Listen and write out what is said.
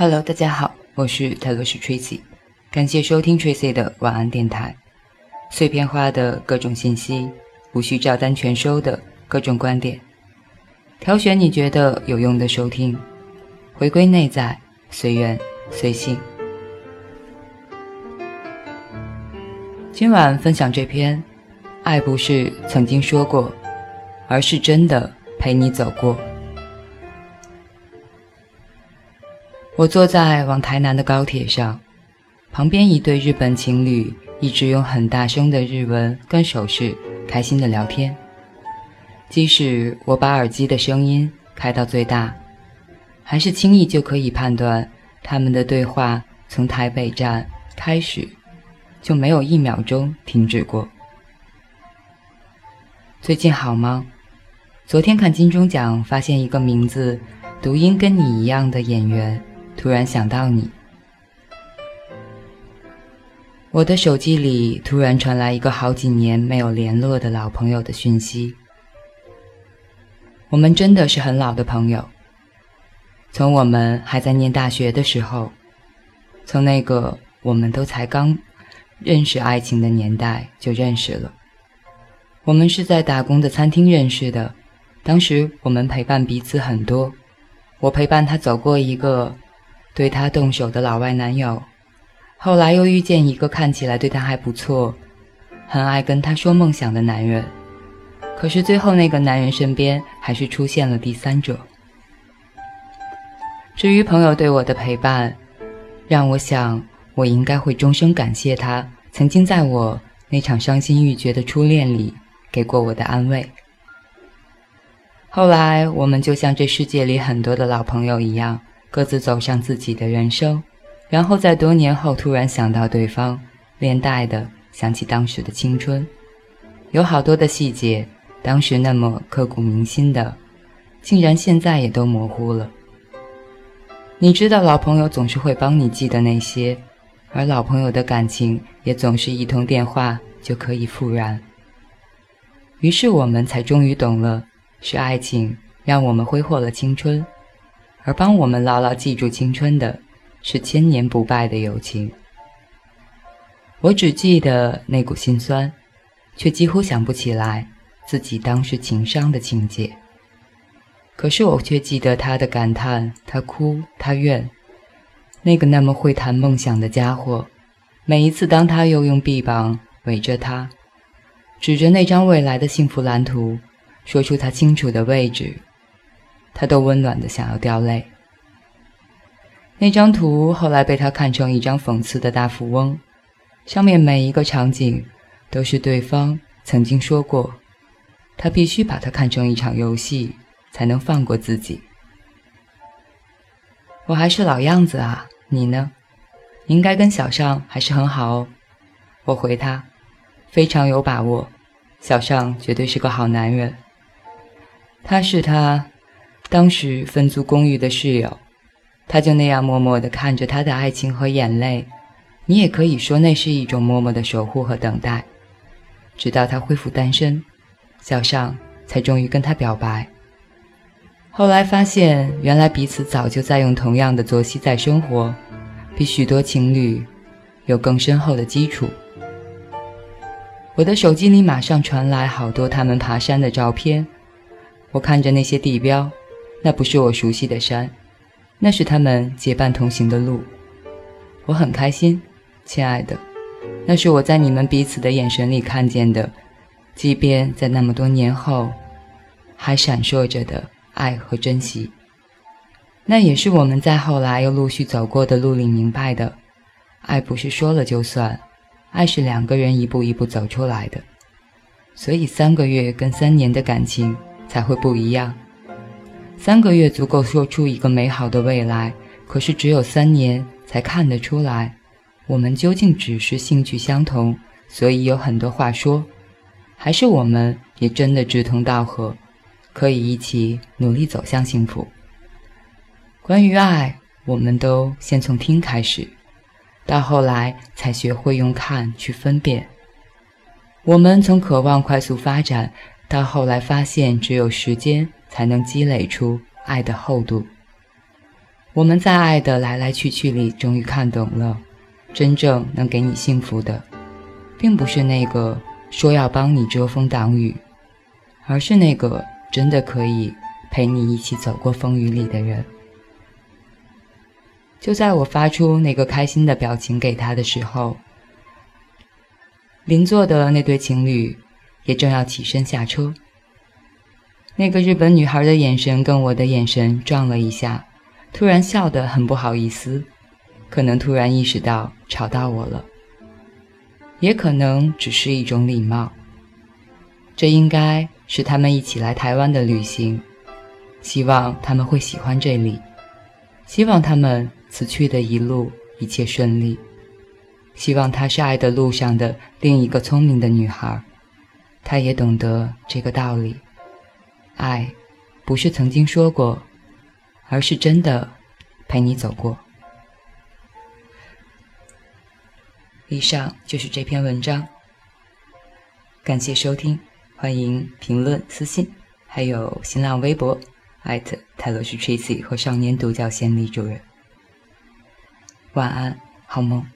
Hello，大家好，我是泰罗斯 Tracy，感谢收听 Tracy 的晚安电台。碎片化的各种信息，无需照单全收的各种观点，挑选你觉得有用的收听，回归内在，随缘随性。今晚分享这篇，爱不是曾经说过，而是真的陪你走过。我坐在往台南的高铁上，旁边一对日本情侣一直用很大声的日文跟手势开心的聊天。即使我把耳机的声音开到最大，还是轻易就可以判断他们的对话从台北站开始就没有一秒钟停止过。最近好吗？昨天看金钟奖，发现一个名字读音跟你一样的演员。突然想到你，我的手机里突然传来一个好几年没有联络的老朋友的讯息。我们真的是很老的朋友，从我们还在念大学的时候，从那个我们都才刚认识爱情的年代就认识了。我们是在打工的餐厅认识的，当时我们陪伴彼此很多，我陪伴他走过一个。对他动手的老外男友，后来又遇见一个看起来对他还不错、很爱跟他说梦想的男人，可是最后那个男人身边还是出现了第三者。至于朋友对我的陪伴，让我想我应该会终生感谢他曾经在我那场伤心欲绝的初恋里给过我的安慰。后来我们就像这世界里很多的老朋友一样。各自走上自己的人生，然后在多年后突然想到对方，连带的想起当时的青春，有好多的细节，当时那么刻骨铭心的，竟然现在也都模糊了。你知道，老朋友总是会帮你记得那些，而老朋友的感情也总是一通电话就可以复燃。于是我们才终于懂了，是爱情让我们挥霍了青春。而帮我们牢牢记住青春的，是千年不败的友情。我只记得那股心酸，却几乎想不起来自己当时情伤的情节。可是我却记得他的感叹，他哭，他怨。那个那么会谈梦想的家伙，每一次当他又用臂膀围着他，指着那张未来的幸福蓝图，说出他清楚的位置。他都温暖的想要掉泪。那张图后来被他看成一张讽刺的大富翁，上面每一个场景都是对方曾经说过，他必须把它看成一场游戏，才能放过自己。我还是老样子啊，你呢？应该跟小尚还是很好哦。我回他，非常有把握，小尚绝对是个好男人。他是他。当时分租公寓的室友，他就那样默默地看着他的爱情和眼泪，你也可以说那是一种默默的守护和等待，直到他恢复单身，小尚才终于跟他表白。后来发现，原来彼此早就在用同样的作息在生活，比许多情侣有更深厚的基础。我的手机里马上传来好多他们爬山的照片，我看着那些地标。那不是我熟悉的山，那是他们结伴同行的路。我很开心，亲爱的，那是我在你们彼此的眼神里看见的，即便在那么多年后，还闪烁着的爱和珍惜。那也是我们在后来又陆续走过的路里明白的，爱不是说了就算，爱是两个人一步一步走出来的。所以三个月跟三年的感情才会不一样。三个月足够说出一个美好的未来，可是只有三年才看得出来，我们究竟只是兴趣相同，所以有很多话说，还是我们也真的志同道合，可以一起努力走向幸福。关于爱，我们都先从听开始，到后来才学会用看去分辨。我们从渴望快速发展，到后来发现只有时间。才能积累出爱的厚度。我们在爱的来来去去里，终于看懂了，真正能给你幸福的，并不是那个说要帮你遮风挡雨，而是那个真的可以陪你一起走过风雨里的人。就在我发出那个开心的表情给他的时候，邻座的那对情侣也正要起身下车。那个日本女孩的眼神跟我的眼神撞了一下。突然笑得很不好意思，可能突然意识到吵到我了，也可能只是一种礼貌。这应该是他们一起来台湾的旅行，希望他们会喜欢这里，希望他们此去的一路一切顺利，希望她是爱的路上的另一个聪明的女孩，她也懂得这个道理。爱，不是曾经说过。而是真的陪你走过。以上就是这篇文章，感谢收听，欢迎评论、私信，还有新浪微博艾特泰罗斯 Tracy 和少年独角仙李主任。晚安，好梦。